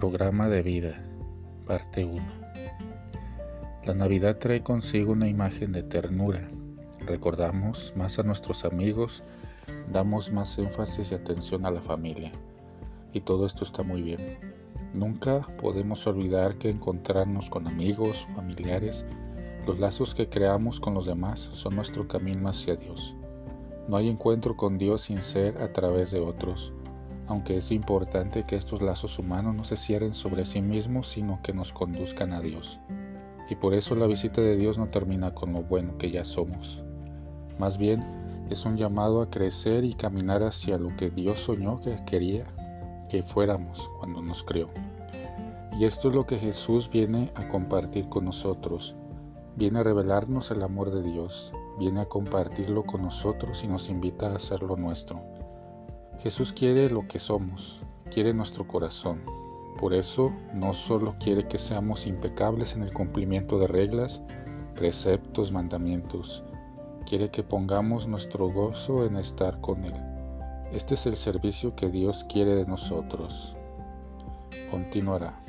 Programa de vida, parte 1. La Navidad trae consigo una imagen de ternura. Recordamos más a nuestros amigos, damos más énfasis y atención a la familia. Y todo esto está muy bien. Nunca podemos olvidar que encontrarnos con amigos, familiares, los lazos que creamos con los demás son nuestro camino hacia Dios. No hay encuentro con Dios sin ser a través de otros aunque es importante que estos lazos humanos no se cierren sobre sí mismos, sino que nos conduzcan a Dios. Y por eso la visita de Dios no termina con lo bueno que ya somos. Más bien, es un llamado a crecer y caminar hacia lo que Dios soñó que quería que fuéramos cuando nos creó. Y esto es lo que Jesús viene a compartir con nosotros. Viene a revelarnos el amor de Dios, viene a compartirlo con nosotros y nos invita a hacerlo nuestro. Jesús quiere lo que somos, quiere nuestro corazón. Por eso no solo quiere que seamos impecables en el cumplimiento de reglas, preceptos, mandamientos, quiere que pongamos nuestro gozo en estar con Él. Este es el servicio que Dios quiere de nosotros. Continuará.